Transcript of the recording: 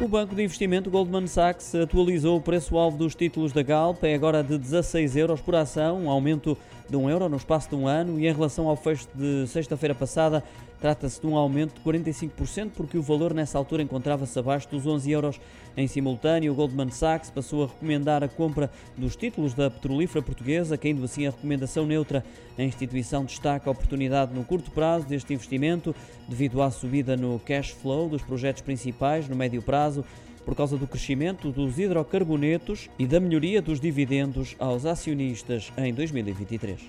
O banco de investimento Goldman Sachs atualizou o preço-alvo dos títulos da Galp, é agora de 16 euros por ação, um aumento de 1 euro no espaço de um ano e em relação ao fecho de sexta-feira passada, trata-se de um aumento de 45% porque o valor nessa altura encontrava-se abaixo dos 11 euros. Em simultâneo, o Goldman Sachs passou a recomendar a compra dos títulos da petrolífera portuguesa, caindo assim a recomendação neutra. A instituição destaca a oportunidade no curto prazo deste investimento devido à subida no cash flow dos projetos principais no médio prazo por causa do crescimento dos hidrocarbonetos e da melhoria dos dividendos aos acionistas em 2023.